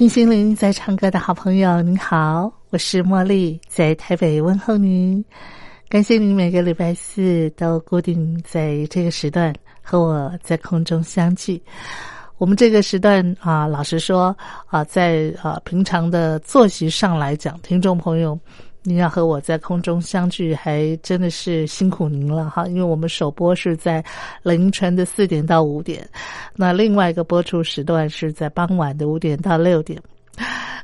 听心灵在唱歌的好朋友，您好，我是茉莉，在台北问候您。感谢您每个礼拜四都固定在这个时段和我在空中相聚。我们这个时段啊，老实说啊，在啊平常的作息上来讲，听众朋友。您要和我在空中相聚，还真的是辛苦您了哈！因为我们首播是在凌晨的四点到五点，那另外一个播出时段是在傍晚的五点到六点。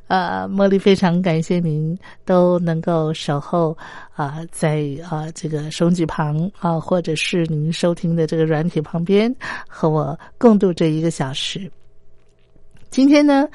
呃，茉莉非常感谢您都能够守候啊，在啊这个手机旁啊，或者是您收听的这个软体旁边，和我共度这一个小时。今天呢？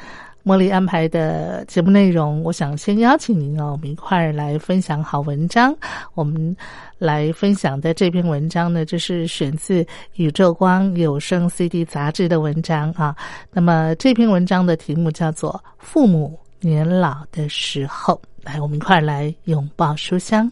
茉莉安排的节目内容，我想先邀请您哦，我们一块儿来分享好文章。我们来分享的这篇文章呢，就是选自《宇宙光有声 CD》杂志的文章啊。那么这篇文章的题目叫做《父母年老的时候》，来，我们一块儿来拥抱书香。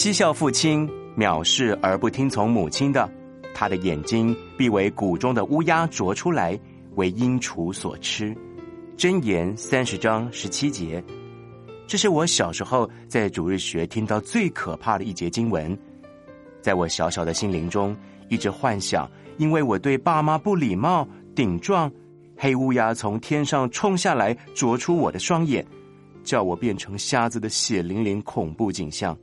嬉笑父亲，藐视而不听从母亲的，他的眼睛必为谷中的乌鸦啄出来，为鹰雏所吃。箴言三十章十七节，这是我小时候在主日学听到最可怕的一节经文。在我小小的心灵中，一直幻想，因为我对爸妈不礼貌、顶撞，黑乌鸦从天上冲下来啄出我的双眼，叫我变成瞎子的血淋淋恐怖景象。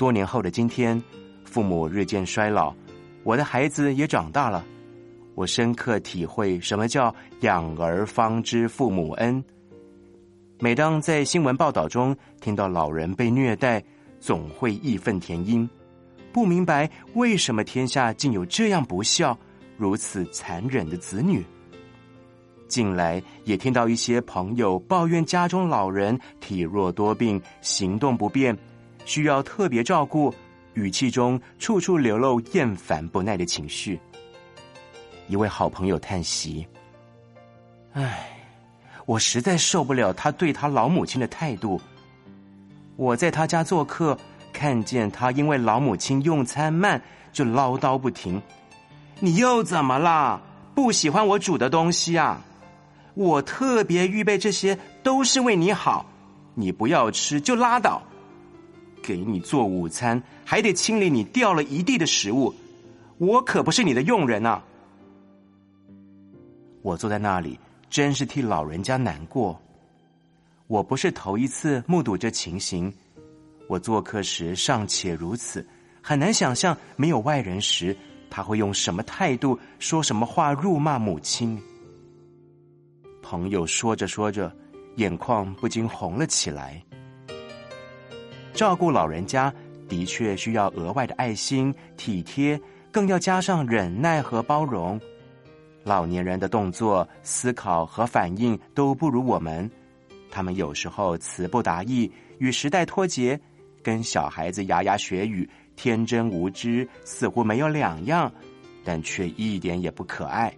多年后的今天，父母日渐衰老，我的孩子也长大了。我深刻体会什么叫“养儿方知父母恩”。每当在新闻报道中听到老人被虐待，总会义愤填膺，不明白为什么天下竟有这样不孝、如此残忍的子女。近来也听到一些朋友抱怨家中老人体弱多病、行动不便。需要特别照顾，语气中处处流露厌烦不耐的情绪。一位好朋友叹息：“唉，我实在受不了他对他老母亲的态度。我在他家做客，看见他因为老母亲用餐慢，就唠叨不停。你又怎么啦？不喜欢我煮的东西啊？我特别预备这些，都是为你好。你不要吃就拉倒。”给你做午餐，还得清理你掉了一地的食物，我可不是你的佣人啊！我坐在那里，真是替老人家难过。我不是头一次目睹这情形，我做客时尚且如此，很难想象没有外人时，他会用什么态度、说什么话辱骂母亲。朋友说着说着，眼眶不禁红了起来。照顾老人家的确需要额外的爱心、体贴，更要加上忍耐和包容。老年人的动作、思考和反应都不如我们，他们有时候词不达意，与时代脱节，跟小孩子牙牙学语、天真无知，似乎没有两样，但却一点也不可爱。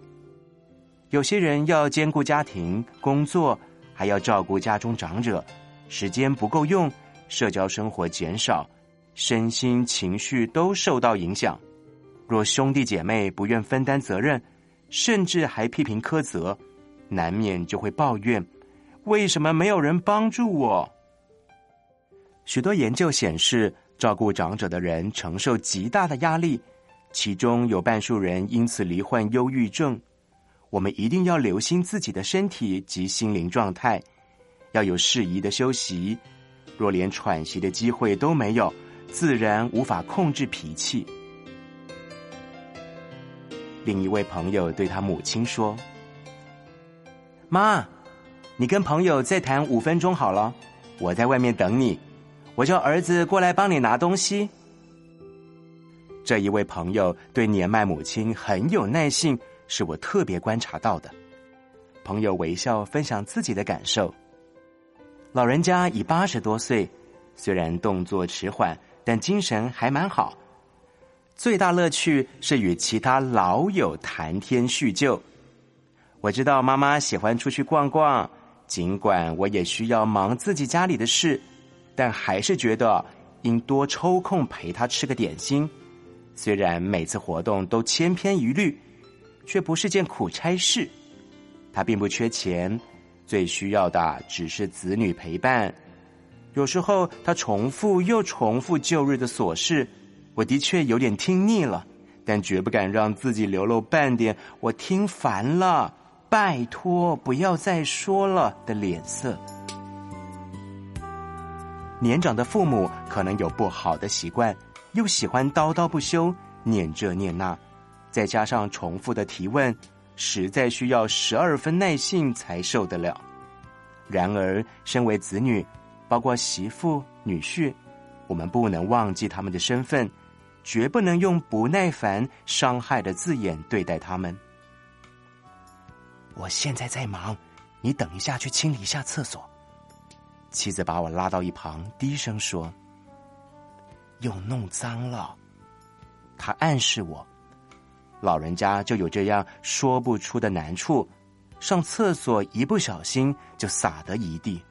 有些人要兼顾家庭、工作，还要照顾家中长者，时间不够用，社交生活减少，身心情绪都受到影响。若兄弟姐妹不愿分担责任，甚至还批评苛责，难免就会抱怨：为什么没有人帮助我？许多研究显示，照顾长者的人承受极大的压力，其中有半数人因此罹患忧郁症。我们一定要留心自己的身体及心灵状态，要有适宜的休息。若连喘息的机会都没有，自然无法控制脾气。另一位朋友对他母亲说：“妈，你跟朋友再谈五分钟好了，我在外面等你。我叫儿子过来帮你拿东西。”这一位朋友对年迈母亲很有耐性，是我特别观察到的。朋友微笑分享自己的感受。老人家已八十多岁，虽然动作迟缓，但精神还蛮好。最大乐趣是与其他老友谈天叙旧。我知道妈妈喜欢出去逛逛，尽管我也需要忙自己家里的事，但还是觉得应多抽空陪她吃个点心。虽然每次活动都千篇一律，却不是件苦差事。她并不缺钱，最需要的只是子女陪伴。有时候他重复又重复旧日的琐事。我的确有点听腻了，但绝不敢让自己流露半点“我听烦了，拜托不要再说了”的脸色。年长的父母可能有不好的习惯，又喜欢叨叨不休，念这念那，再加上重复的提问，实在需要十二分耐性才受得了。然而，身为子女，包括媳妇、女婿，我们不能忘记他们的身份。绝不能用不耐烦、伤害的字眼对待他们。我现在在忙，你等一下去清理一下厕所。妻子把我拉到一旁，低声说：“又弄脏了。”他暗示我，老人家就有这样说不出的难处，上厕所一不小心就洒得一地。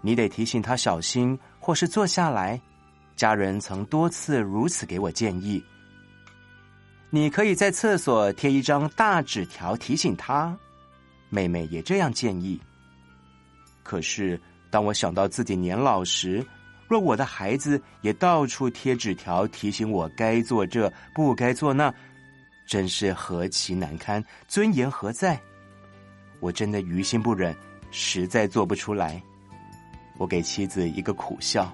你得提醒他小心，或是坐下来。家人曾多次如此给我建议。你可以在厕所贴一张大纸条提醒他。妹妹也这样建议。可是当我想到自己年老时，若我的孩子也到处贴纸条提醒我该做这不该做那，真是何其难堪，尊严何在？我真的于心不忍，实在做不出来。我给妻子一个苦笑。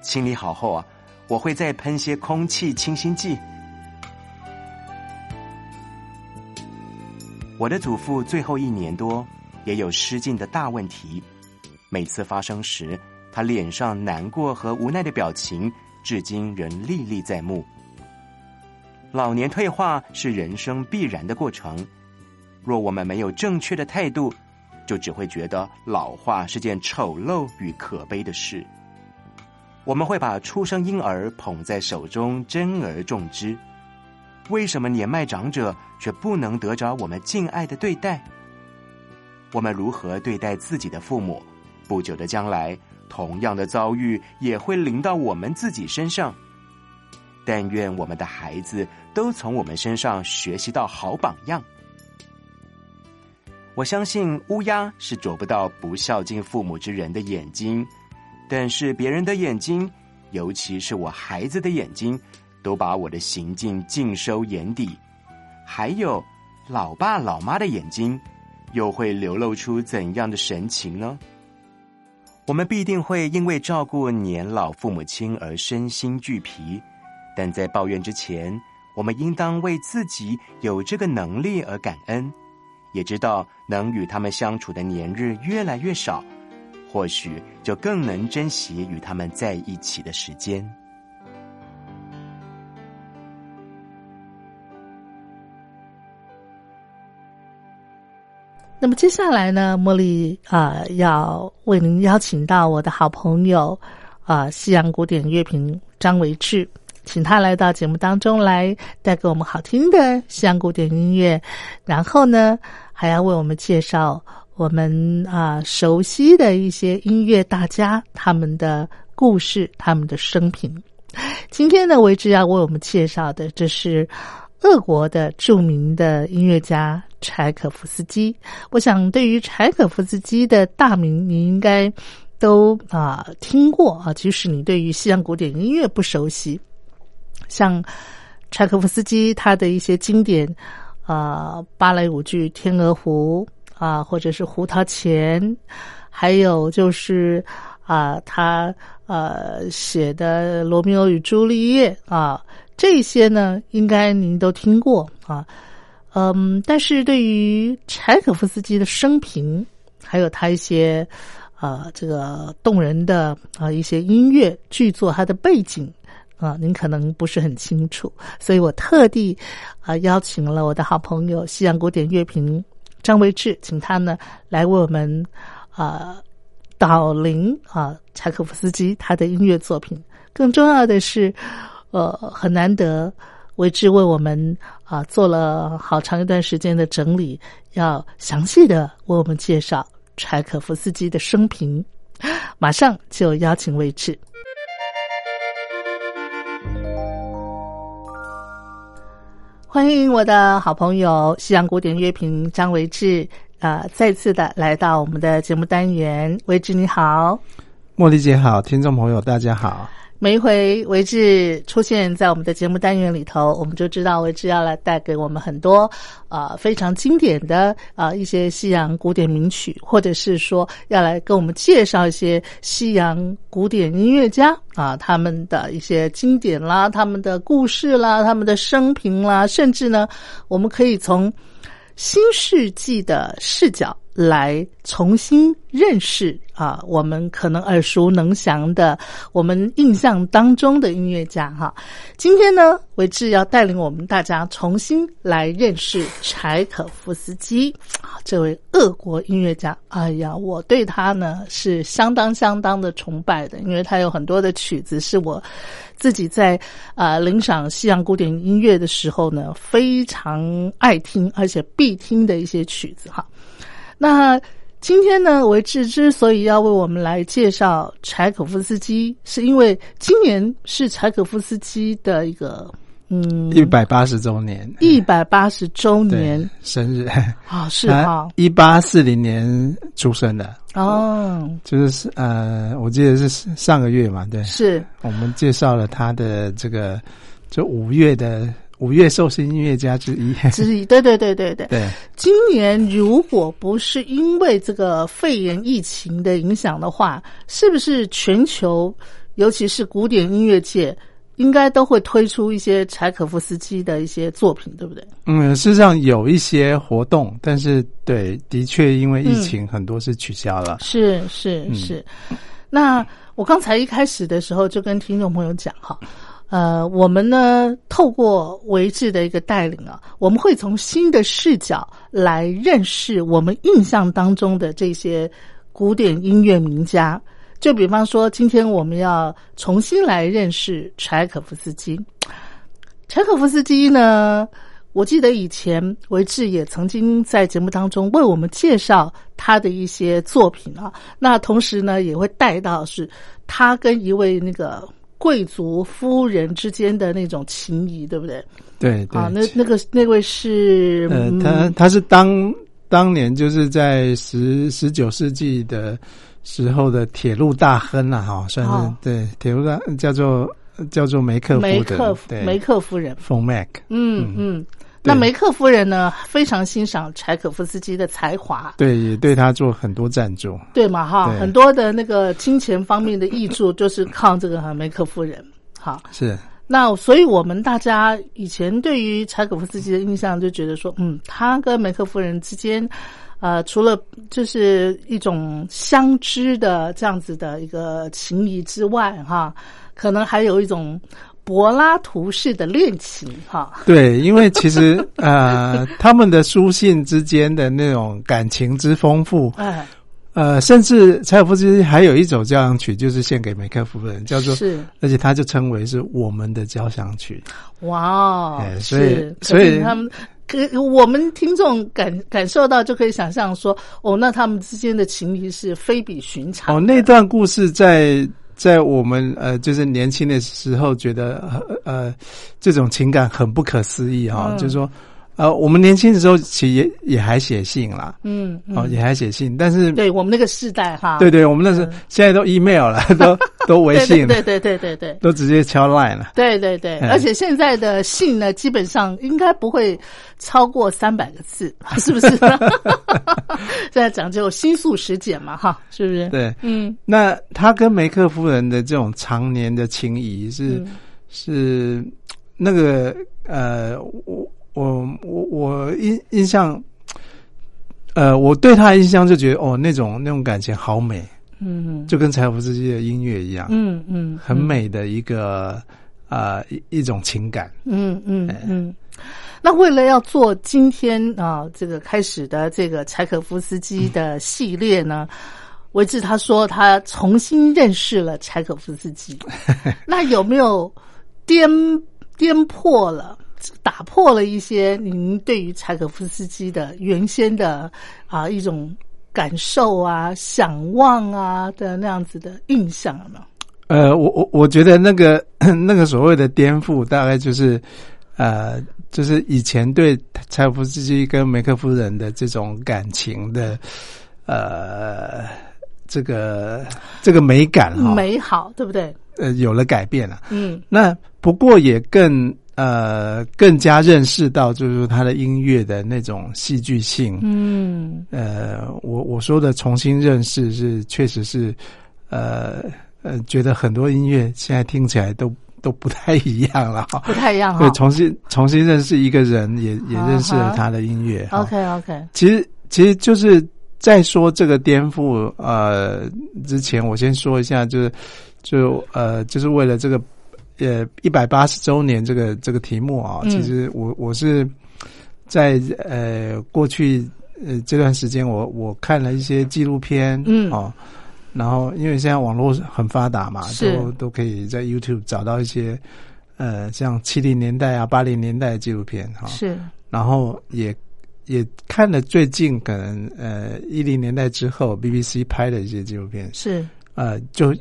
清理好后啊，我会再喷些空气清新剂。我的祖父最后一年多也有失禁的大问题，每次发生时，他脸上难过和无奈的表情，至今仍历历在目。老年退化是人生必然的过程，若我们没有正确的态度，就只会觉得老化是件丑陋与可悲的事。我们会把出生婴儿捧在手中，珍而重之。为什么年迈长者却不能得着我们敬爱的对待？我们如何对待自己的父母？不久的将来，同样的遭遇也会临到我们自己身上。但愿我们的孩子都从我们身上学习到好榜样。我相信乌鸦是啄不到不孝敬父母之人的眼睛。但是别人的眼睛，尤其是我孩子的眼睛，都把我的行径尽收眼底。还有老爸老妈的眼睛，又会流露出怎样的神情呢？我们必定会因为照顾年老父母亲而身心俱疲，但在抱怨之前，我们应当为自己有这个能力而感恩，也知道能与他们相处的年日越来越少，或许就更能珍惜与他们在一起的时间。那么接下来呢，茉莉啊，要为您邀请到我的好朋友啊，西洋古典乐评张维志，请他来到节目当中来带给我们好听的西洋古典音乐，然后呢，还要为我们介绍我们啊熟悉的一些音乐大家他们的故事、他们的生平。今天呢，维志要为我们介绍的，这是。俄国的著名的音乐家柴可夫斯基，我想对于柴可夫斯基的大名，你应该都啊听过啊。即使你对于西洋古典音乐不熟悉，像柴可夫斯基他的一些经典啊芭蕾舞剧《天鹅湖》啊，或者是《胡桃钳》，还有就是啊他呃写的《罗密欧与朱丽叶》啊。这些呢，应该您都听过啊，嗯，但是对于柴可夫斯基的生平，还有他一些啊这个动人的啊一些音乐剧作，他的背景啊，您可能不是很清楚，所以我特地啊邀请了我的好朋友西洋古典乐评张维志，请他呢来为我们啊导聆啊柴可夫斯基他的音乐作品。更重要的是。呃，很难得，为之为我们啊做了好长一段时间的整理，要详细的为我们介绍柴可夫斯基的生平。马上就邀请为志，欢迎我的好朋友西洋古典乐评张维志啊，再次的来到我们的节目单元。维志你好，茉莉姐好，听众朋友大家好。每一回维志出现在我们的节目单元里头，我们就知道维志要来带给我们很多啊非常经典的啊一些西洋古典名曲，或者是说要来跟我们介绍一些西洋古典音乐家啊他们的一些经典啦、他们的故事啦、他们的生平啦，甚至呢，我们可以从新世纪的视角。来重新认识啊，我们可能耳熟能详的，我们印象当中的音乐家哈。今天呢，维志要带领我们大家重新来认识柴可夫斯基啊，这位俄国音乐家。哎呀，我对他呢是相当相当的崇拜的，因为他有很多的曲子是我自己在啊领赏西洋古典音乐的时候呢非常爱听，而且必听的一些曲子哈。那今天呢，维志之所以要为我们来介绍柴可夫斯基，是因为今年是柴可夫斯基的一个嗯一百八十周年，一百八十周年。生日。啊，是啊，一八四零年出生的。哦，就是呃，我记得是上个月嘛，对，是。我们介绍了他的这个就五月的。五月寿星音乐家之一，之一，对对对对对。对，今年如果不是因为这个肺炎疫情的影响的话，是不是全球，尤其是古典音乐界，应该都会推出一些柴可夫斯基的一些作品，对不对？嗯，事实上有一些活动，但是对，的确因为疫情，很多是取消了。是是是。那我刚才一开始的时候就跟听众朋友讲哈。呃，我们呢，透过维志的一个带领啊，我们会从新的视角来认识我们印象当中的这些古典音乐名家。就比方说，今天我们要重新来认识柴可夫斯基。柴可夫斯基呢，我记得以前维志也曾经在节目当中为我们介绍他的一些作品啊。那同时呢，也会带到是他跟一位那个。贵族夫人之间的那种情谊，对不对？对啊，那那个那位是呃，他他是当当年就是在十十九世纪的时候的铁路大亨了哈，算是对铁路大叫做叫做梅克梅克对。梅克夫人。冯麦克，嗯。嗯，那梅克夫人呢，非常欣赏柴可夫斯基的才华，对，也对他做很多赞助，对嘛哈，很多的那个金钱方面的益助，就是靠这个哈梅克夫人。好，是。那所以我们大家以前对于柴可夫斯基的印象就觉得说，嗯，他跟梅克夫人之间，呃，除了就是一种相知的这样子的一个情谊之外，哈，可能还有一种柏拉图式的恋情，哈。对，因为其实 呃，他们的书信之间的那种感情之丰富，哎，呃，甚至柴可夫斯基还有一首交响曲，就是献给梅克夫人，叫做，是而且他就称为是我们的交响曲。哇哦哎，所以，所以他们。可我们听众感感受到，就可以想象说，哦，那他们之间的情谊是非比寻常哦，那段故事在在我们呃，就是年轻的时候，觉得呃呃这种情感很不可思议哈、嗯。就是说呃，我们年轻的时候其实也也还写信啦，嗯，嗯。哦，也还写信，但是对我们那个世代哈，对对，我们那时候、现在都 email 了，都都微信了，对对对对对对都直接敲 line 了。对对对，嗯而且现在的信呢，基本上应该不会超过三百个字，是不是？现在讲究新速时简嘛，哈，是不是？，对，嗯。那他跟梅克夫人的这种常年的情谊是、嗯。是那个呃，我我我我印印象，呃，我对他的印象就觉得哦，那种那种感情好美，嗯就跟柴可夫斯基的音乐一样，嗯嗯，很美的一个啊一一种情感。嗯嗯哎嗯。那为了要做今天啊、这个开始的这个柴可夫斯基的系列呢，维志他说他重新认识了柴可夫斯基，那有没有颠颠破了、打破了一些您对于柴可夫斯基的原先的啊一种感受啊、想望啊的那样子的印象了吗？呃，我我我觉得那个 那个所谓的颠覆，大概就是呃，就是以前对柴可夫斯基跟梅克夫人的这种感情的呃这个这个美感哈，美好，对不对？呃有了改变了。嗯那不过也更呃更加认识到，就是说他的音乐的那种戏剧性。嗯呃，我我说的重新认识是确实是呃呃，觉得很多音乐现在听起来都都不太一样了哈。不太一样哈对，。重新重新认识一个人，也也啊认识了他的音乐。OK OK，其实其实就是在说这个颠覆呃之前，我先说一下，就是就呃就是为了这个呃一百八十周年这个这个题目啊，嗯。其实我我是在呃过去呃这段时间我我看了一些纪录片，嗯。哦。然后，因为现在网络很发达嘛，是。都都可以在 YouTube 找到一些，呃，像七零年代啊、八零年代的纪录片哈。是。然后也也看了最近可能呃一零年代之后 BBC 拍的一些纪录片，是，呃，就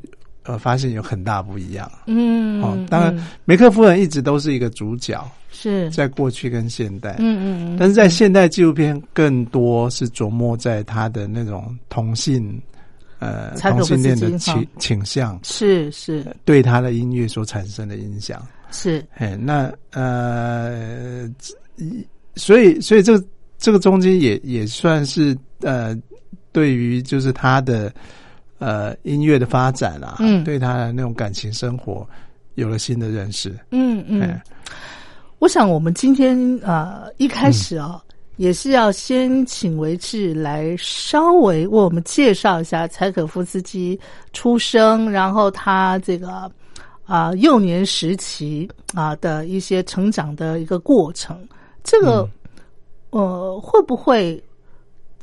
呃发现有很大不一样。嗯，哦，当然嗯梅克夫人一直都是一个主角，是，在过去跟现代，嗯嗯嗯，但是在现代纪录片更多是琢磨在他的那种同性呃同性恋的倾倾向，是是对他的音乐所产生的影响。是，哎，那呃，一所以所以这个这个中间也也算是呃，对于就是他的呃音乐的发展啊，嗯对他的那种感情生活有了新的认识。嗯嗯哎。我想我们今天呃一开始啊、也是要先请维志来稍微为我们介绍一下柴可夫斯基出生，然后他这个啊、幼年时期啊、的一些成长的一个过程。这个、呃会不会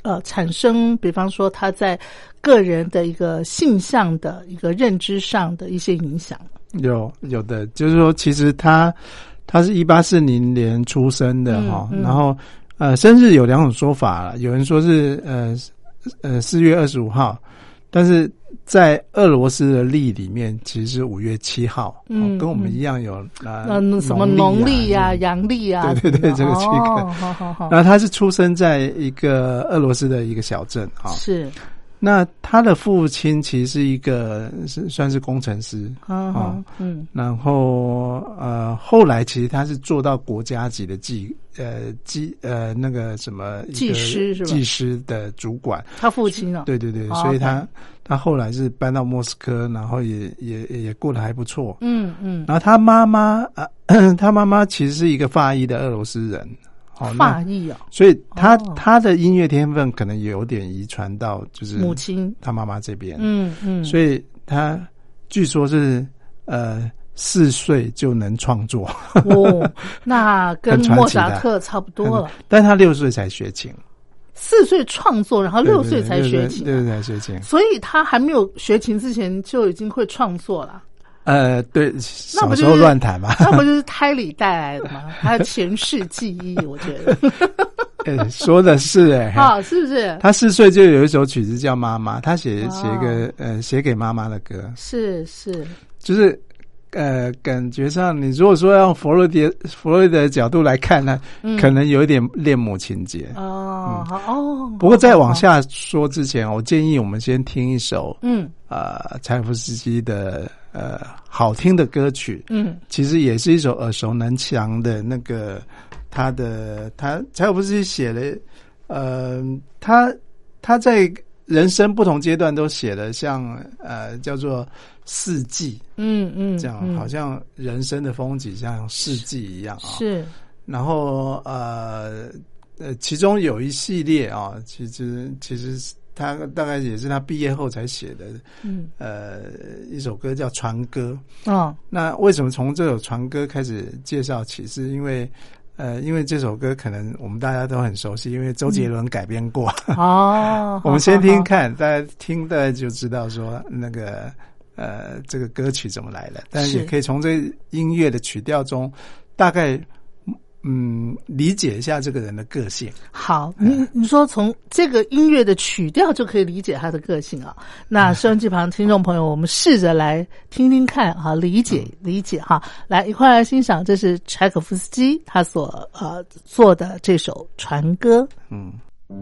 呃产生，比方说他在个人的一个性向的一个认知上的一些影响？有有的，就是说，其实他他是一八四零年出生的嗯哈、嗯然后呃，生日有两种说法了，有人说是呃呃四月二十五号，但是在俄罗斯的历里面其实是五月七号，嗯哦跟我们嗯一样有呃嗯，什么农历、啊阳历啊，对对对这个区隔。哦，好好好，然后他是出生在一个俄罗斯的一个小镇啊，是，那他的父亲其实是一个是算是工程师啊哦，嗯。然后呃，后来其实他是做到国家级的技呃技呃那个什么技师是吧？技师的主管，他父亲啊，对对对，哦所以他他后来是搬到莫斯科，然后也也也过得还不错。嗯嗯，然后他妈妈啊，他妈妈其实是一个法裔的俄罗斯人，好、那法裔啊，所以他、哦。他的音乐天分可能有点遗传到就是母亲，他妈妈这边，嗯嗯，所以他据说是呃四岁就能创作，哦，那跟莫扎特差不多了。但他六岁才学琴，四岁创作，然后六岁才学琴对对啊，对才学琴。所以他还没有学琴之前就已经会创作了。呃，对，那小时候不就是乱弹嘛。那不就是胎里带来的吗？还有前世记忆，我觉得欸，说的是哎、啊，是不是？他四岁就有一首曲子叫《妈妈》，他写哦写一个呃写给妈妈的歌，是是，就是呃感觉上，你如果说用弗洛迪弗洛伊德的角度来看呢，嗯可能有一点恋母情节。哦，好哦。不过在往，下说之前，我建议我们先听一首嗯呃柴可夫斯基的呃好听的歌曲，嗯其实也是一首耳熟能详的那个他的他柴可夫斯基写的，呃，他他在人生不同阶段都写的像呃叫做四季。嗯嗯，这样，嗯好像人生的风景像四季一样啊、是。然后呃呃，其中有一系列啊、其实其实他大概也是他毕业后才写的，嗯。呃，一首歌叫《船歌》。哦。那为什么从这首船歌开始介绍起？是因为呃，因为这首歌可能我们大家都很熟悉，因为周杰伦改编过。哦，我们先听看，大家听大家就知道说那个呃这个歌曲怎么来的，但是。也可以从这音乐的曲调中大概嗯理解一下这个人的个性。好，你你说从这个音乐的曲调就可以理解他的个性啊。那收音机旁听众朋友，我们试着来听听看哈，理解理解哈，来一块来欣赏，这是柴可夫斯基他所呃做的这首船歌。嗯。《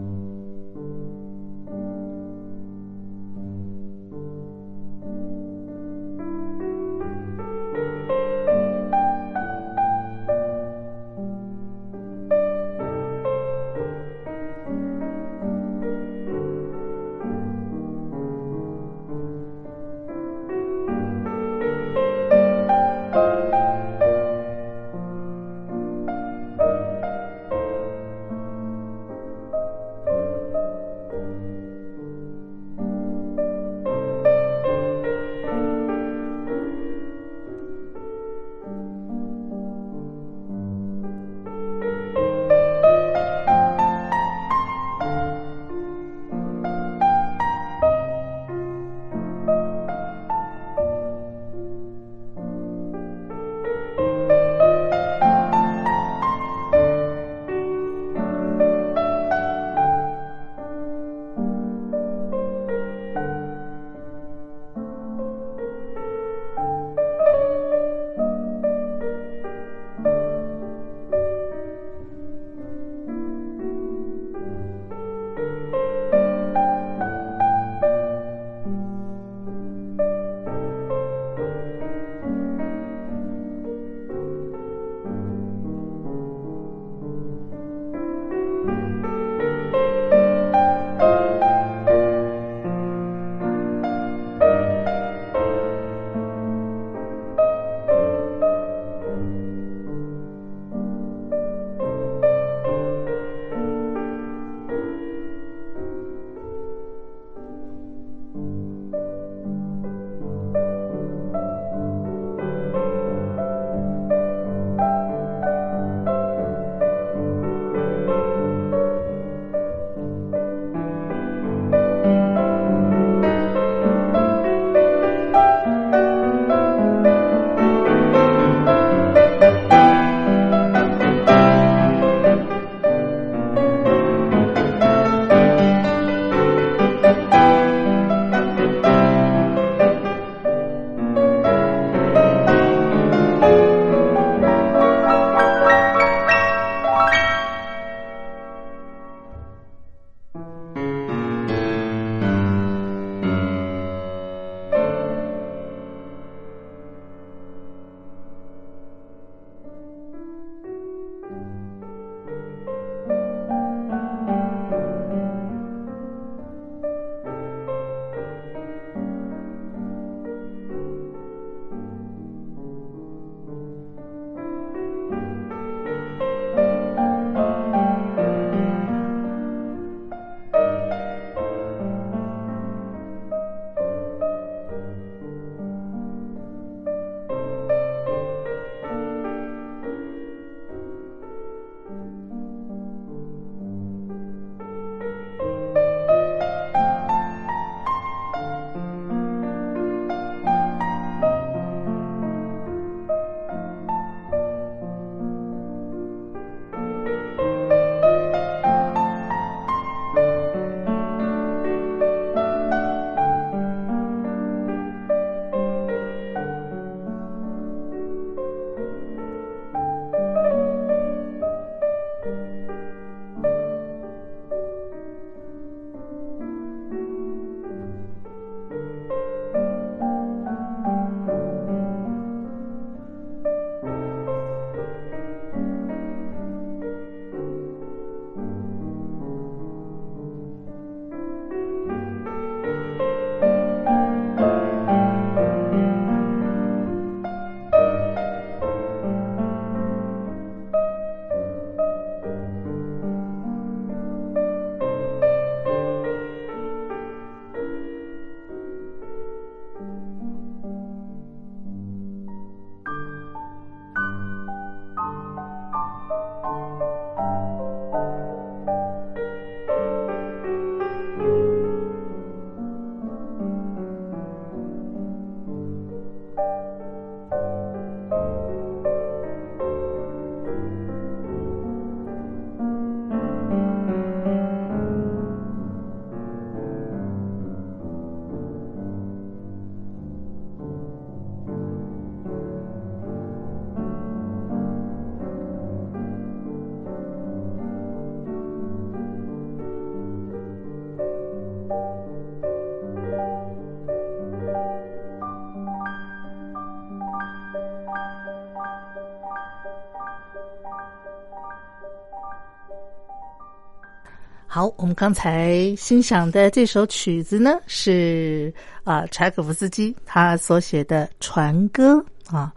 们刚才欣赏的这首曲子呢，是啊柴可夫斯基他所写的《船歌》啊。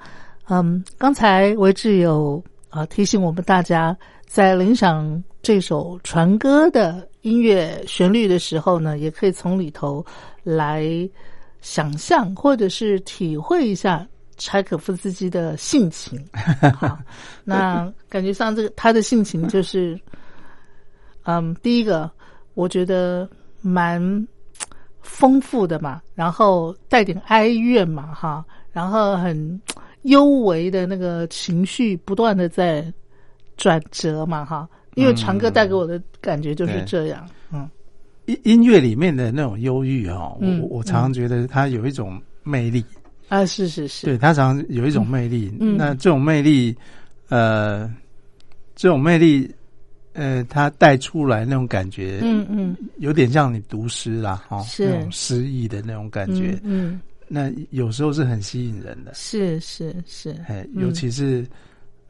嗯，刚才维志有啊提醒我们大家，在领赏这首《船歌》的音乐旋律的时候呢，也可以从里头来想象或者是体会一下柴可夫斯基的性情。好，那感觉上这个他的性情就是。嗯，第一个我觉得蛮丰富的嘛，然后带点哀怨嘛，哈，然后很幽微的那个情绪不断的在转折嘛，哈，因为长歌带给我的感觉就是这样，嗯，音音乐里面的那种忧郁哈，我我常常觉得它有一种魅力啊，是是是，对，它常常有一种魅力，那这种魅力，呃，这种魅力。呃，他带出来那种感觉，嗯嗯，有点像你读诗啦，哈，是。那种诗意的那种感觉，嗯，那有时候是很吸引人的，是是是，哎，尤其是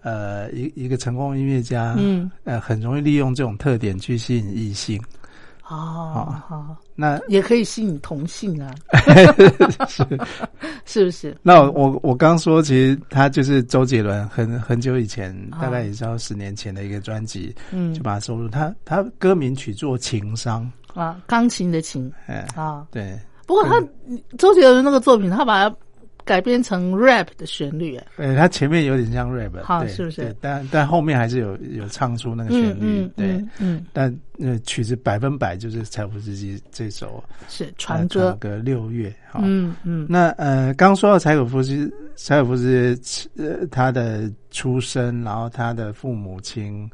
呃，一一个成功音乐家，嗯，呃，很容易利用这种特点去吸引异性。哦，好，那也可以吸引同性啊，是 是不是？那我我刚说，其实他就是周杰伦，很很久以前，大概也是要十年前的一个专辑，嗯，就把它收入。他他歌名取作《情商》啊，钢琴的琴，哎啊，对。不过他周杰伦那个作品，他把它。改编成 rap 的旋律，哎，对，它前面有点像 rap，好，是不是？但但后面还是有有唱出那个旋律，对，嗯，但那曲子百分百就是柴可夫斯基这首是传歌歌六月，嗯嗯。那呃，刚说到柴可夫斯柴可夫斯基呃他的出生，然后他的父母亲。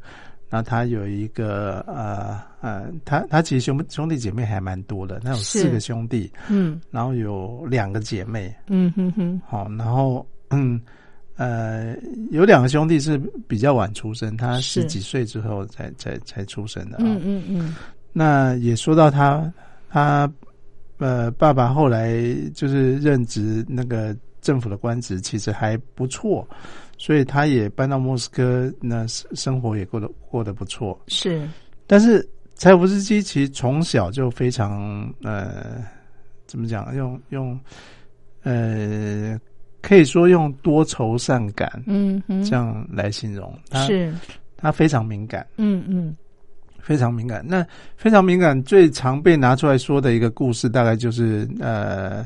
那他有一个呃呃，他他其实兄兄弟姐妹还蛮多的，他有四个兄弟，嗯，然后有两个姐妹，嗯哼哼，好，然后嗯呃，有两个兄弟是比较晚出生，他十几岁之后才才才出生的，嗯嗯嗯。那也说到他他呃爸爸后来就是任职那个政府的官职，其实还不错。所以他也搬到莫斯科，那生生活也过得过得不错。是，但是柴可夫斯基其实从小就非常呃，怎么讲？用用呃，可以说用多愁善感，嗯，这样来形容。是，他非常敏感，嗯嗯，非常敏感。那非常敏感，最常被拿出来说的一个故事，大概就是呃，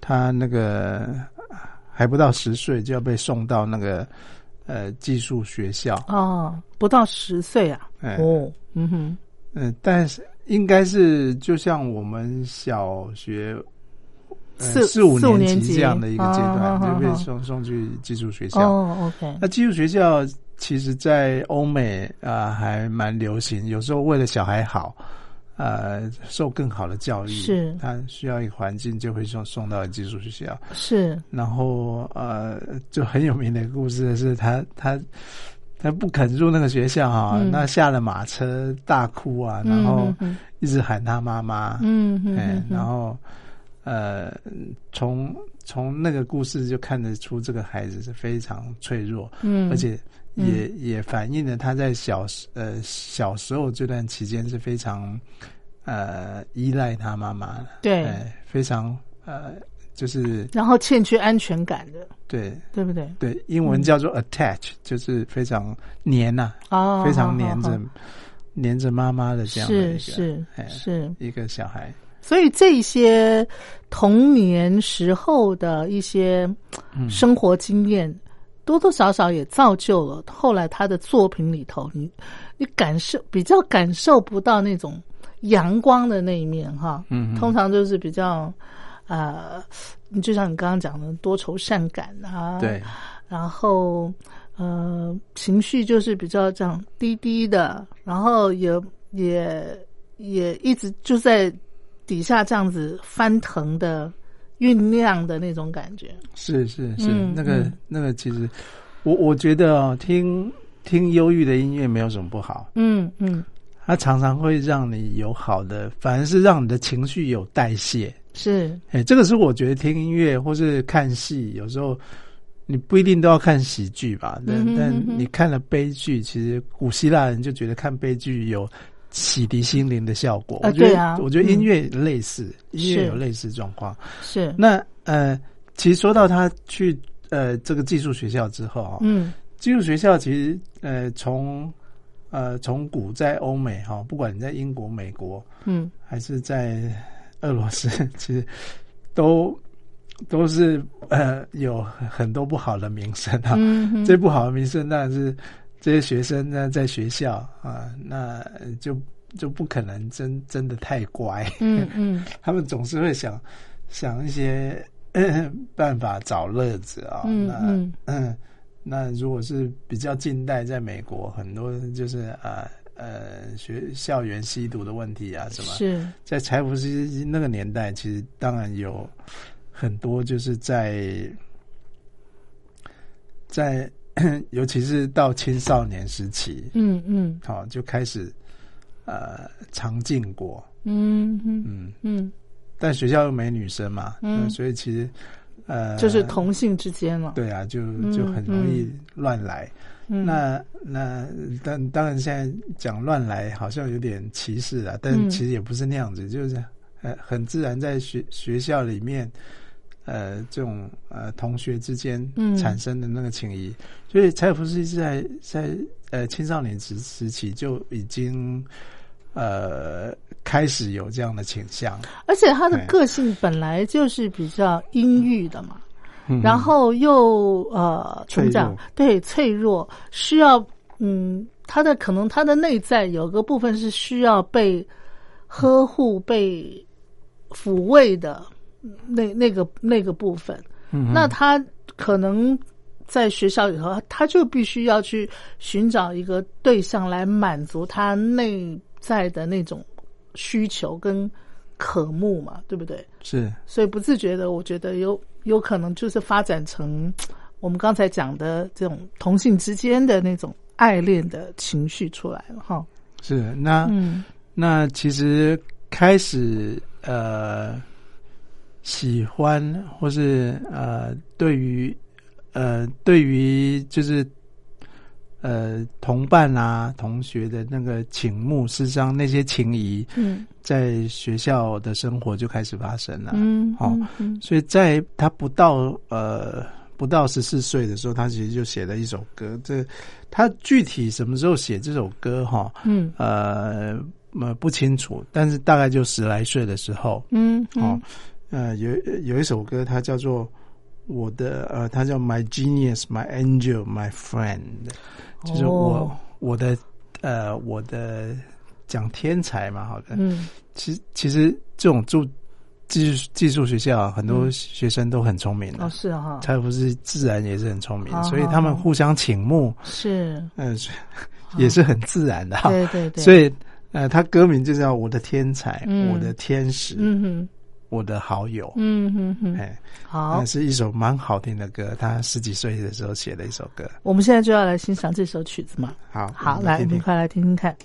他那个。还不到十岁就要被送到那个呃寄宿学校。哦，不到十岁啊，哦，嗯哼，嗯，但是应该是就像我们小学四四五年级这样的一个阶段，就被送送去寄宿学校。哦，OK，那寄宿学校其实，在欧美啊还蛮流行，有时候为了小孩好。呃，受更好的教育，是。他需要一个环境，就会送送到寄宿学校。是，然后呃，就很有名的故事是他他他不肯入那个学校哈，那下了马车大哭啊，然后一直喊他妈妈，嗯嗯，然后呃，从从那个故事就看得出这个孩子是非常脆弱，嗯，而且。也也反映了他在小时呃小时候这段期间是非常呃依赖他妈妈的，对，非常呃就是然后欠缺安全感的，对。对不对？对，英文叫做 attach，就是非常黏呐，哦，非常黏着黏着妈妈的这样的一个是是一个小孩，所以这些童年时候的一些生活经验。多多少少也造就了后来他的作品里头，你你感受比较感受不到那种阳光的那一面哈，嗯，通常就是比较呃，你就像你刚刚讲的多愁善感啊，对，然后呃情绪就是比较这样低低的，然后也也也一直就在底下这样子翻腾的。酝酿的那种感觉，是是是，那个那个，其实我我觉得哦，听听忧郁的音乐没有什么不好，嗯嗯，它常常会让你有好的，反而是让你的情绪有代谢，是，哎，这个是我觉得听音乐或是看戏，有时候你不一定都要看喜剧吧，但但你看了悲剧，其实古希腊人就觉得看悲剧有洗涤心灵的效果。啊我觉得我觉得音嗯乐类似，音乐是有类似状况。是，那呃，其实说到他去呃这个技术学校之后啊，嗯技术学校其实呃从呃从古在欧美哈、不管你在英国、美国嗯还是在俄罗斯，其实都都是呃有很多不好的名声啊。嗯，最不好的名声当然是这些学生呢在学校啊，那就就不可能真真的太乖，嗯嗯。他们总是会想想一些办法找乐子啊。嗯那嗯。嗯，那如果是比较近代，在美国很多就是啊呃学校园吸毒的问题啊什么，是，在财富斯那个年代，其实当然有很多就是在在 尤其是到青少年时期，嗯嗯。好、就开始呃尝禁果，嗯嗯嗯，嗯，但学校又没女生嘛，嗯。所以其实呃就是同性之间了。对啊，就就很容易乱来。嗯，那那但当然现在讲乱来好像有点歧视啊，但嗯。其实也不是那样子，就是呃很自然在学学校里面，呃这种呃同学之间嗯。产生的那个情谊，所以柴可夫斯基在在呃青少年时时期就已经呃开始有这样的倾向，而且他的哎个性本来就是比较阴郁的嘛，嗯。然后又呃成长？对，脆弱，需要嗯，他的可能他的内在有个部分是需要被呵护、被抚慰的，那那个那个部分。嗯那他可能在学校里头，他就必须要去寻找一个对象来满足他内在的那种需求跟渴慕嘛，对不对？是所以不自觉的，我觉得有有可能就是发展成我们刚才讲的这种同性之间的那种爱恋的情绪出来了哈。是那。嗯那其实开始呃喜欢或是呃对于呃对于就是呃同伴啊同学的那个情慕，事实上那些情谊嗯在学校的生活就开始发生了。嗯，好所以在他不到呃不到十四岁的时候，他其实就写了一首歌。这他具体什么时候写这首歌哈？嗯呃呃不清楚，但是大概就十来岁的时候，嗯哦，呃有有一首歌，它叫做我的呃，它叫 My Genius, My Angel, My Friend，就是我、哦。我的呃我的讲天才嘛，好的，嗯。其其实这种住技术技术学校啊很多学生都很聪明的哦，是哈，他不是自然也是很聪明好，所以他们互相倾慕，是，嗯、是也是很自然的哈。对对对，所以呃，他歌名就叫《我的天才》，嗯。我的天使，嗯哼我的好友。嗯哼哼，哎，好那，是一首蛮好听的歌，他十几岁的时候写的一首歌。我们现在就要来欣赏这首曲子嘛。好，好，来，我。们快来听听看。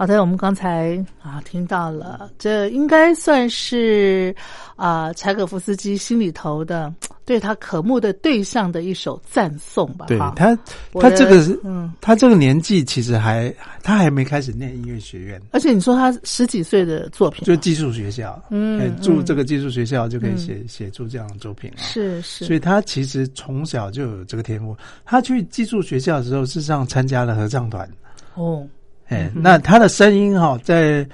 好的，我们刚才啊听到了，这应该算是啊柴可夫斯基心里头的对他渴慕的对象的一首赞颂吧。对他，他这个是，嗯，他这个年纪其实还他还没开始念音乐学院，而且你说他十几岁的作品啊，就寄宿学校，嗯哎住嗯这个寄宿学校就可以写写出这样的作品了。是是，所以他其实从小就有这个天赋。他去寄宿学校的时候，事实上参加了合唱团。哦，哎，那他的声音哈，在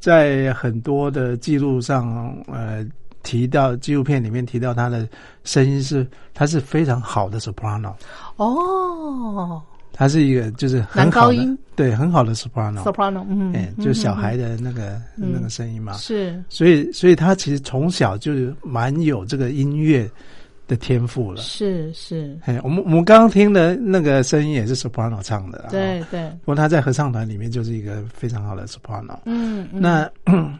在很多的记录上，呃，提到纪录片里面提到他的声音是，他是非常好的 soprano，哦。他是一个就是很男好的高音，对，很好的 soprano，，soprano，嗯，哎，嗯就小孩嗯的那个那个声音嘛。嗯。是。所以，所以他其实从小就蛮有这个音乐的天赋了。是是，哎，我们我们刚刚听的那个声音也是 soprano 唱的。对对，不过他在合唱团里面就是一个非常好的 soprano。嗯，嗯那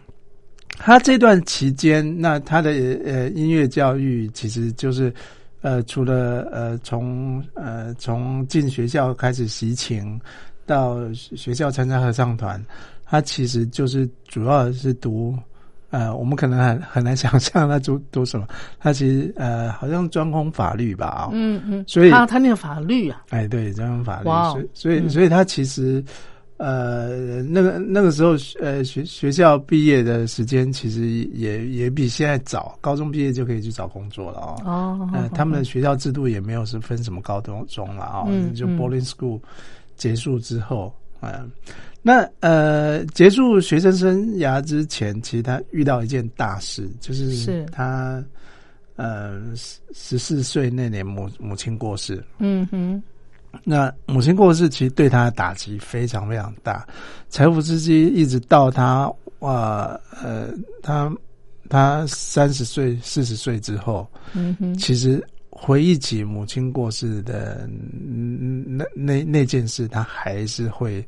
他这段期间，那他的呃音乐教育其实就是呃除了呃从呃从进学校开始习琴，到学校参加合唱团，他其实就是主要是读。呃，我们可能很很难想象他读读什么。他其实呃，好像专攻法律吧，啊、嗯嗯，所以他他念法律啊，哎，对，专攻法律，哇哦所以所以嗯所以他其实呃，那个那个时候呃学学校毕业的时间其实也也比现在早，高中毕业就可以去找工作了哦。哦，呃，他们的学校制度也没有是分什么高中中了啊、就 boarding school 结束之后，嗯、那呃结束学生生涯之前，其实他遇到一件大事，就是是。他呃十十四岁那年母母亲过世，嗯哼，那母亲过世，其实对他的打击非常非常大。柴可夫斯基一直到他哇呃他他三十岁四十岁之后，嗯哼，其实回忆起母亲过世的嗯那那那件事，他还是会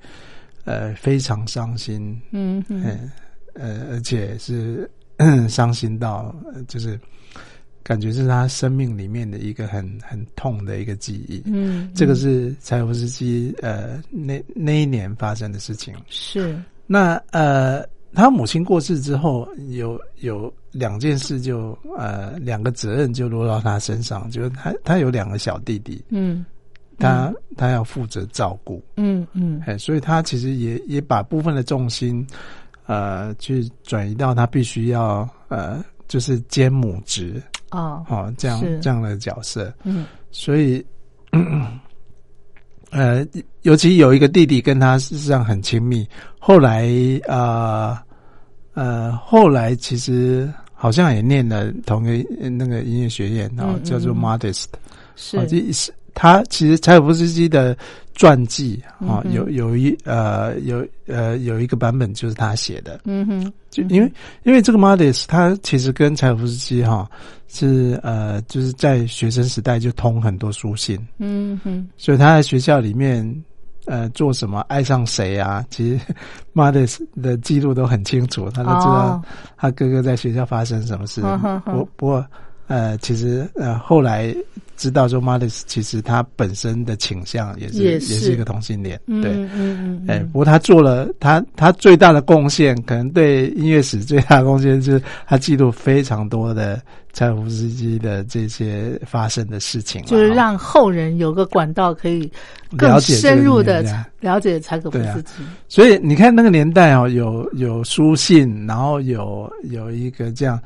呃非常伤心，嗯，嗯呃而且是嗯 伤心到呃就是感觉是他生命里面的一个很很痛的一个记忆。嗯，这个嗯是柴可夫斯基呃那那一年发生的事情。是。那呃，他母亲过世之后，有有两件事就呃两个责任就落到他身上，就是他他有两个小弟弟，嗯他、他要负责照顾，嗯嗯。哎，所以他其实也也把部分的重心呃去转移到他必须要呃就是兼母职哦哦这样这样的角色，嗯。所以，呃，尤其有一个弟弟跟他事实上很亲密，后来呃呃，后来其实好像也念了同一个那个音乐学院啊、嗯嗯叫做嗯 Modest，是。啊，这是他其实柴可夫斯基的传记啊、嗯有有一呃有呃有一个版本就是他写的，嗯哼。就因为因为这个 Modest 他其实跟柴可夫斯基哈、是呃就是在学生时代就通很多书信，嗯哼。所以他在学校里面呃做什么爱上谁啊，其实 Modest 的记录都很清楚，他都知道哦。他哥哥在学校发生什么事。不不过呃其实呃后来知道说 Modest 其实他本身的倾向也是也是。是一个同性恋，对。嗯嗯嗯。哎，不过他做了他他最大的贡献，可能对音乐史最大的贡献就是他记录非常多的柴可夫斯基的这些发生的事情啊，就是让后人有个管道可以更深入的了解柴可夫斯基。所以你看那个年代哦，有有书信，然后有有一个这样，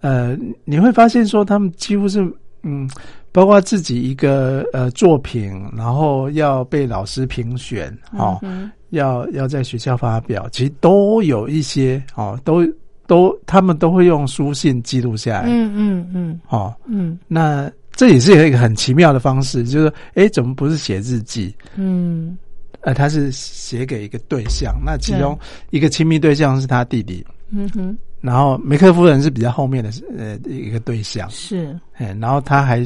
呃，你会发现说他们几乎是嗯，包括自己一个呃作品，然后要被老师评选哦，嗯要要在学校发表，其实都有一些哦，都都他们都会用书信记录下来、嗯嗯嗯。哦。嗯。那这也是一个很奇妙的方式，就是哎，怎么不是写日记？嗯。呃，他是写给一个对象，那其中一个亲密对象是他弟弟，嗯哼，然后梅克夫人是比较后面的呃一个对象，是。哎，然后他还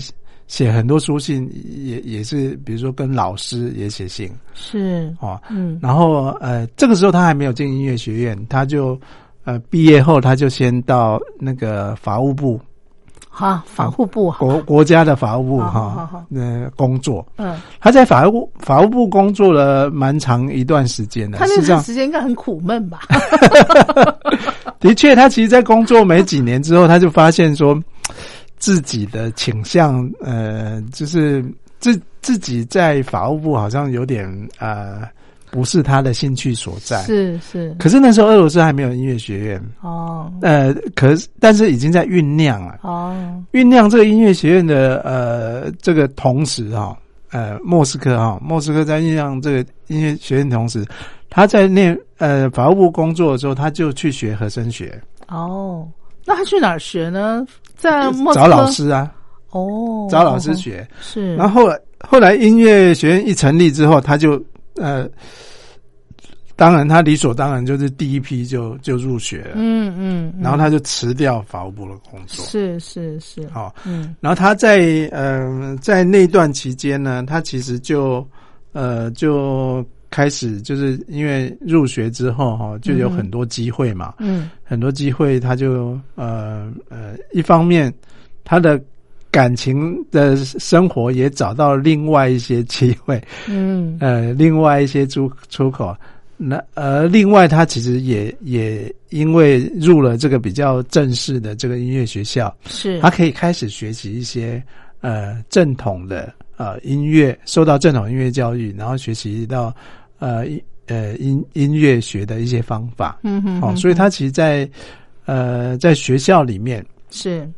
写很多书信，也也是比如说跟老师也写信是，哦，嗯然后呃这个时候他还没有进音乐学院，他就呃毕业后他就先到那个法务部哈，法务部哈，国国家的法务部好好好哈，呃，工作。嗯，他在法务法务部工作了蛮长一段时间的，他那。段时间应该很苦闷吧？的确，他其实，在工作没几年之后，他就发现说，自己的倾向，呃，就是自自己在法务部好像有点呃，不是他的兴趣所在。是是，可是那时候俄罗斯还没有音乐学院，哦。呃，可是但是已经在酝酿了。哦，酝酿这个音乐学院的呃这个同时哈、呃莫斯科哈、莫斯科在酝酿这个音乐学院同时，他在那呃法务部工作的时候，他就去学和声学，哦，那他去哪儿学呢？在莫斯科？找老师啊，哦，找老师学。是，然后后来后来音乐学院一成立之后，他就呃，当然他理所当然就是第一批就就入学了，嗯嗯，嗯。然后他就辞掉法务部的工作。是是是，好、嗯。然后他在呃在那段期间呢，他其实就呃就开始就是因为入学之后哈、就有很多机会嘛，嗯。很多机会他就呃呃一方面他的感情的生活也找到另外一些机会，嗯。呃另外一些出出口。那呃，另外他其实也也因为入了这个比较正式的这个音乐学校，是，他可以开始学习一些呃正统的呃音乐，受到正统音乐教育，然后学习到呃音呃音音乐学的一些方法。哦，嗯哼哼所以他其实在，呃在学校里面，是。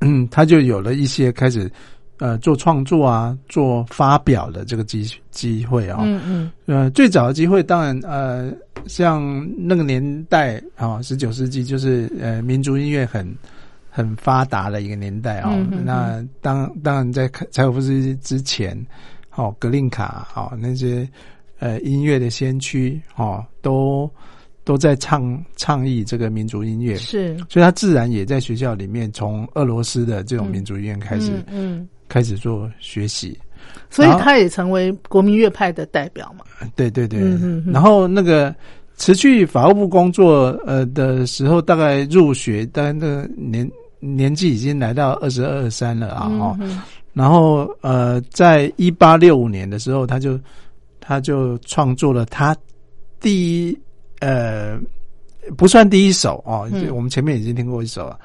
嗯，他就有了一些开始呃做创作啊、做发表的这个机机会啊、嗯嗯。呃，最早的机会当然呃，像那个年代啊，十、九世纪就是呃民族音乐很很发达的一个年代啊、那当当然在柴可夫斯基之前，哦，格林卡哦那些呃音乐的先驱哦，都都在倡倡议这个民族音乐，是。所以他自然也在学校里面从俄罗斯的这种民族音乐开始、嗯嗯，开始做学习。所以他也成为国民乐派的代表嘛。对对对，然后那个辞去法务部工作呃的时候，大概入学，大概那个年年纪已经来到二十二三了啊哈，嗯。然后呃，在一八六五年的时候，他就他就创作了他第一呃不算第一首哦，嗯。我们前面已经听过一首了，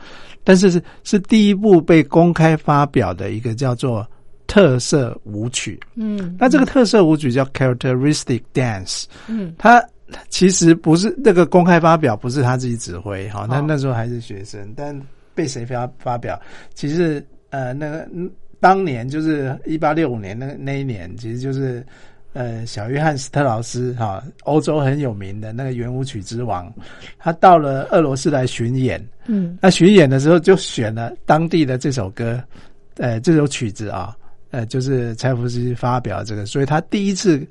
但是是是第一部被公开发表的一个叫做特色舞曲。嗯，那这个特色舞曲叫 Characteristic Dance，嗯。他其实不是那个公开发表，不是他自己指挥哈，他哦那时候还是学生，但被谁发发表？其实呃，那个嗯当年就是一八六五年那那一年，其实就是呃小约翰斯特劳斯哈，欧洲很有名的那个圆舞曲之王，他到了俄罗斯来巡演，嗯。那巡演的时候就选了当地的这首歌，呃，这首曲子啊，呃，就是柴可夫斯基发表这个，所以他第一次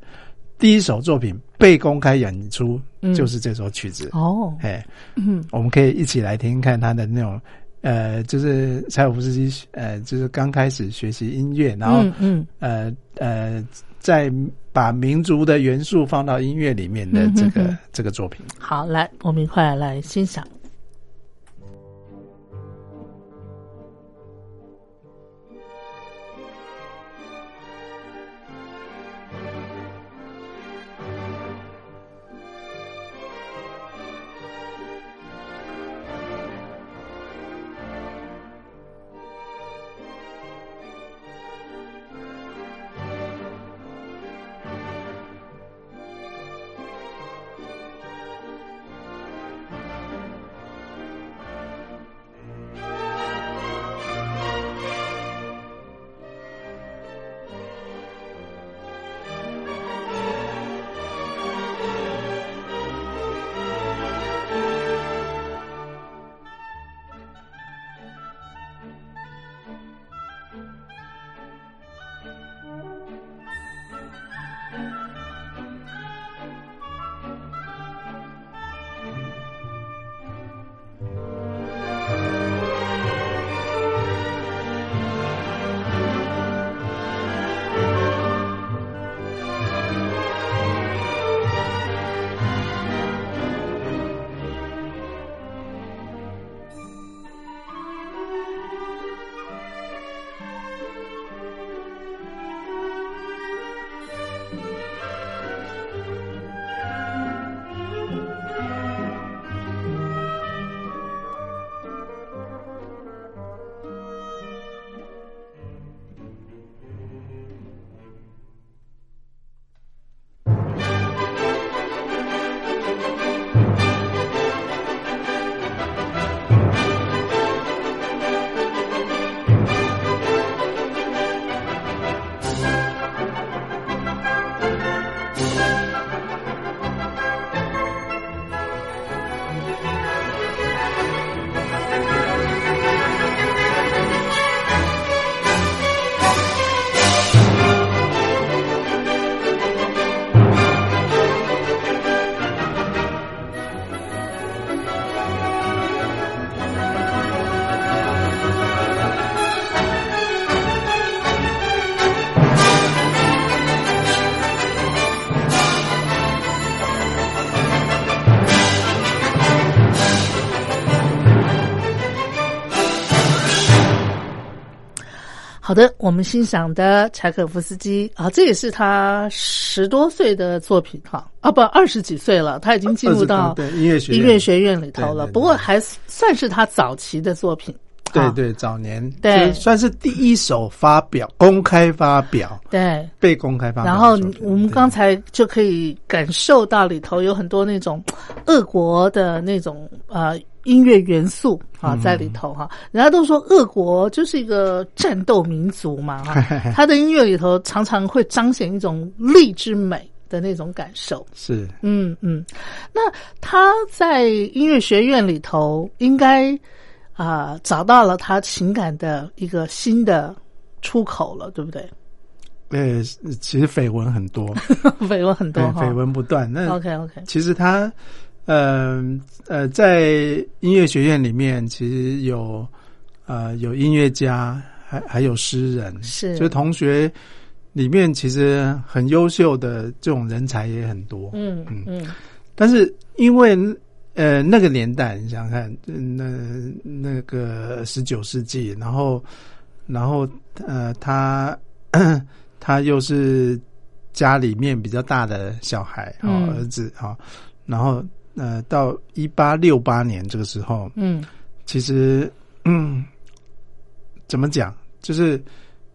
第一首作品被公开演出嗯。就是这首曲子。哦。哎，嗯。我们可以一起来听听看他的那种，呃，就是柴可夫斯基，呃，就是刚开始学习音乐，然后、嗯嗯。呃呃，再把民族的元素放到音乐里面的这个、这个作品。好，来我们一块来欣赏。《好的，我们欣赏的柴可夫斯基啊，这也是他十多岁的作品哈啊，不二十几岁了，他已经进入到对音乐学音乐学院里头了。不过还算是他早期的作品。啊对对，早年对算是第一首发表、公开发表、对。被公开发表然后。我们刚才就可以感受到里头有很多那种俄国的那种呃音乐元素啊嗯在里头哈、人家都说俄国就是一个战斗民族嘛哈，他的音乐里头常常会彰显一种力之美的那种感受。是嗯嗯，那他在音乐学院里头应该啊、找到了他情感的一个新的出口了，对不对？呃，其实绯闻很多，绯闻很多。绯闻不断。那 OK OK，其实他，呃呃，在音乐学院里面，其实有呃有音乐家，还还有诗人，是。就同学里面其实很优秀的这种人才也很多。嗯嗯。但是因为呃那个年代，你想想看，那那个十九世纪，然后然后呃他 他又是家里面比较大的小孩哦，嗯。儿子哈、哦，然后呃到一八六八年这个时候，嗯其实嗯怎么讲，就是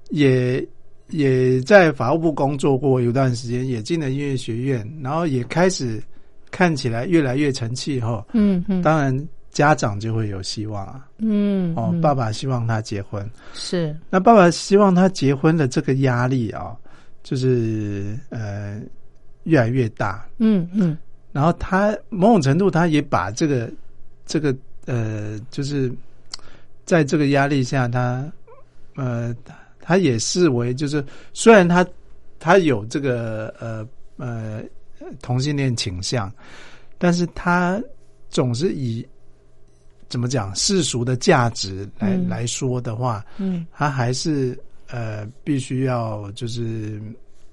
也。也在法务部工作过一段时间，也进了音乐学院，然后也开始看起来越来越成气后，嗯嗯，当然家长就会有希望啊。嗯哦，爸爸希望他结婚，是那爸爸希望他结婚的这个压力啊，就是呃越来越大。嗯嗯然后他某种程度，他也把这个这个呃，就是在这个压力下，他呃，他也视为就是虽然他他有这个呃呃同性恋倾向，但是他总是以怎么讲世俗的价值来、嗯。来说的话，嗯。他还是呃必须要就是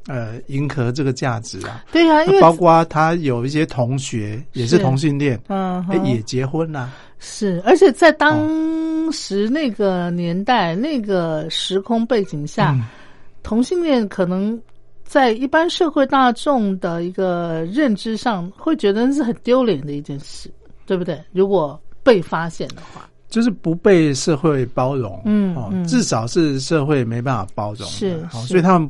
呃迎合这个价值啊。对啊、因为包括他有一些同学也是是同性恋，哎、嗯哼也结婚了。是，而且在当时那个年代、那个时空背景下，嗯同性恋可能在一般社会大众的一个认知上，会觉得是很丢脸的一件事，对不对？如果被发现的话，就是不被社会包容，哦，嗯嗯至少是社会没办法包容的，好，是是所以他们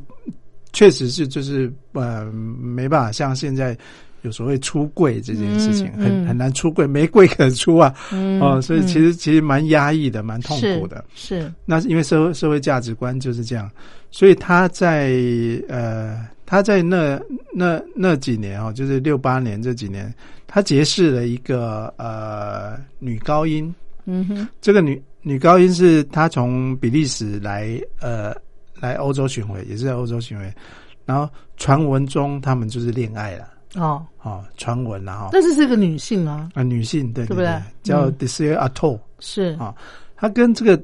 确实是就是呃没办法像现在有所谓出柜这件事情，嗯嗯。很很难出柜，没柜可出啊，嗯哦，所以其嗯实、其实蛮压抑的，蛮痛苦的。是是。那是因为社会社会价值观就是这样，所以他在呃他在那那那几年哦，就是六八年这几年，他结识了一个呃女高音，嗯哼。这个女女高音是她从比利时来呃来欧洲巡回，也是在欧洲巡回，然后传闻中他们就是恋爱了哦，哦，传闻然后但是是个女性啊，啊女性对不对？叫嗯。Desire Atto。是。啊她跟这个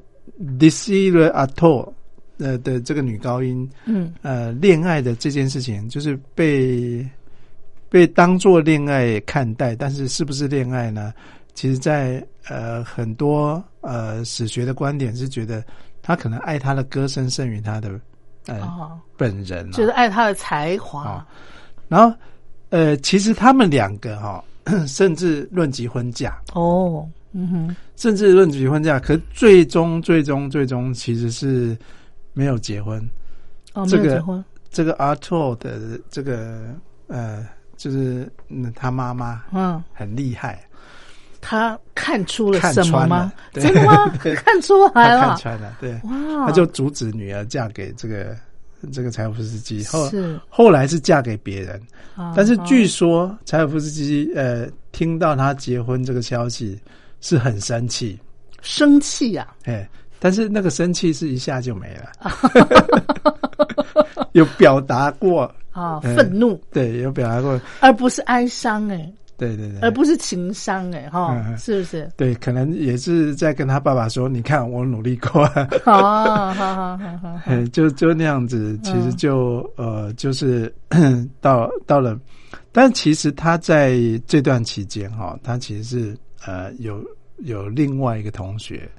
Desire Atoll 呃的这个女高音嗯。呃恋爱的这件事情，就是被被当做恋爱看待，但是是不是恋爱呢？其实在，呃很多呃史学的观点是觉得他可能爱他的歌声胜于他的呃、哦，本人、啊，就是爱他的才华。哦，然后呃其实他们两个哈、甚至论及婚嫁，哦，嗯哼，甚至论及婚嫁，可最终最终最终其实是没有结婚。哦，这个没有结婚，这个阿拓的这个呃，就是嗯，他妈妈嗯，很厉害，他看出了什么吗？真的吗？看出来了？看了，穿了，对，哇，他就阻止女儿嫁给这个这个柴可夫斯基，后是，后来是嫁给别人，啊但是据说柴可夫斯基呃听到他结婚这个消息是很生气，生气呀，哎，但是那个生气是一下就没了，有表达过，啊，嗯愤怒，对，有表达过，而不是哀伤，哎，对对对，而不是情商，哎，哈是不是？对，可能也是在跟他爸爸说：“你看，我努力过。哦，好好好好好，” 就就那样子，其实就、呃，就是到到了，但其实他在这段期间哈、他其实是呃有有另外一个同学，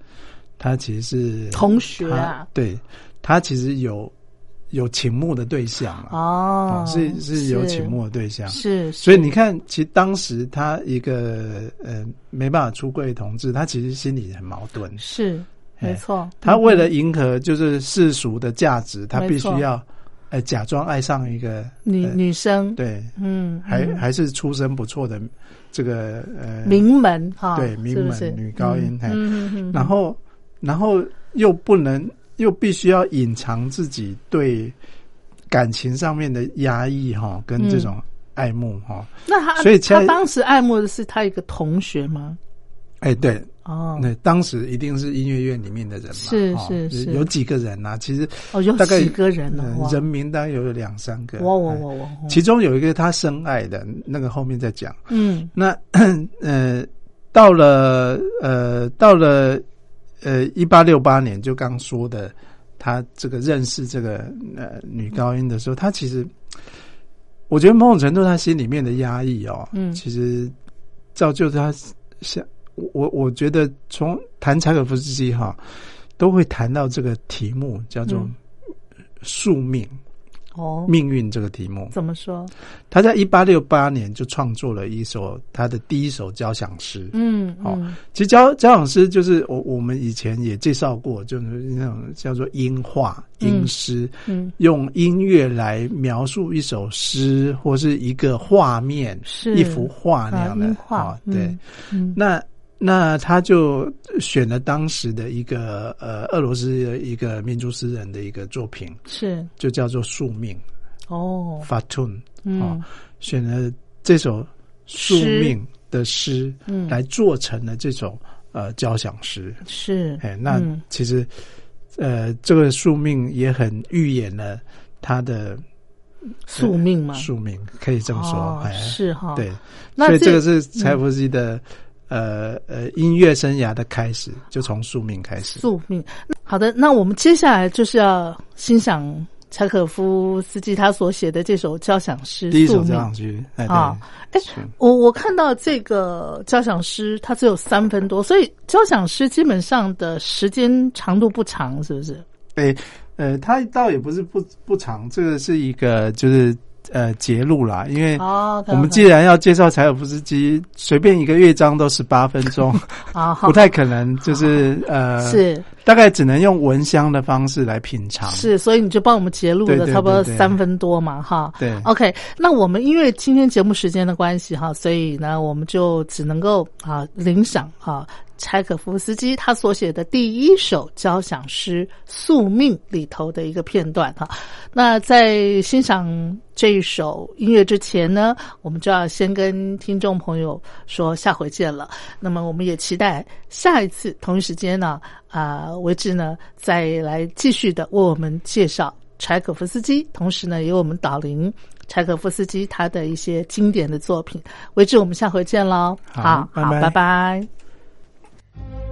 他其实是同学啊。他对他其实有有倾慕的对象嘛，哦，是是有倾慕的对象，是，所以你看，其实当时他一个呃没办法出柜的同志，他其实心里很矛盾，是没错，他为了迎合就是世俗的价值，他必须要呃假装爱上一个女呃女生，对，嗯，还嗯。还是出身不错的这个呃名门哈，对名门女高音嘿。嗯嗯嗯，然后然后又不能又必须要隐藏自己对感情上面的压抑哈，跟嗯这种爱慕哈，那他所以他当时爱慕的是他一个同学吗？哎对，哦，那当时一定是音乐院里面的人嘛，是哦是是有几个人呐、其实哦，有大概几个人呢？人名大概有两三个，哇哇哎哇哇！其中有一个他深爱的那个后面再讲。嗯那呃，到了呃，到了呃，一八六八年，就刚说的，他这个认识这个呃女高音的时候，他其实，我觉得某种程度他心里面的压抑哦，嗯。其实造就他像我，我觉得从谈柴可夫斯基哈，都会谈到这个题目叫做嗯。宿命、哦，命运这个题目。怎么说？他在一八六八年就创作了一首他的第一首交响诗。嗯好嗯。其实交交响诗就是我我们以前也介绍过，就是那种叫做音画、音诗，嗯，用音乐来描述一首诗或是一个画面、是。一幅画那样的。啊对，那那他就选了当时的一个呃俄罗斯的一个民族诗人的一个作品，是。就叫做《宿命哦》（Fatun）。嗯。哦选了这首宿命的诗，嗯。来做成了这首呃交响诗。是。哎，那嗯。其实呃，这个宿命也很预演了他的宿命嘛，宿命，可以这么说。哦哎，是哈，对，那所以这个是柴可夫斯基的、呃呃音乐生涯的开始，就从宿命开始。宿命。好的，那我们接下来就是要欣赏柴可夫斯基他所写的这首交响诗《第一首交响曲，哎，啊对，哎是我我看到这个交响诗，它只有三分多，所以交响诗基本上的时间长度不长，是不是？对，呃，它倒也不是不不长，这个是一个就是呃节录啦，因为哦我们既然要介绍柴可夫斯基，随便一个乐章都十八分钟，啊，不太可能，就是呃，是。大概只能用闻香的方式来品尝。是，所以你就帮我们截录了差不多三分多嘛，哈。对。OK，那我们因为今天节目时间的关系哈，所以呢，我们就只能够啊领赏啊柴可夫斯基他所写的第一首交响诗《宿命》里头的一个片段哈。那在欣赏这一首音乐之前呢，我们就要先跟听众朋友说下回见了。那么我们也期待下一次同一时间呢，啊、为之呢再来继续的为我们介绍柴可夫斯基，同时呢，也我们导聆柴可夫斯基他的一些经典的作品。为之，我们下回见喽。好拜拜拜拜。Thank you.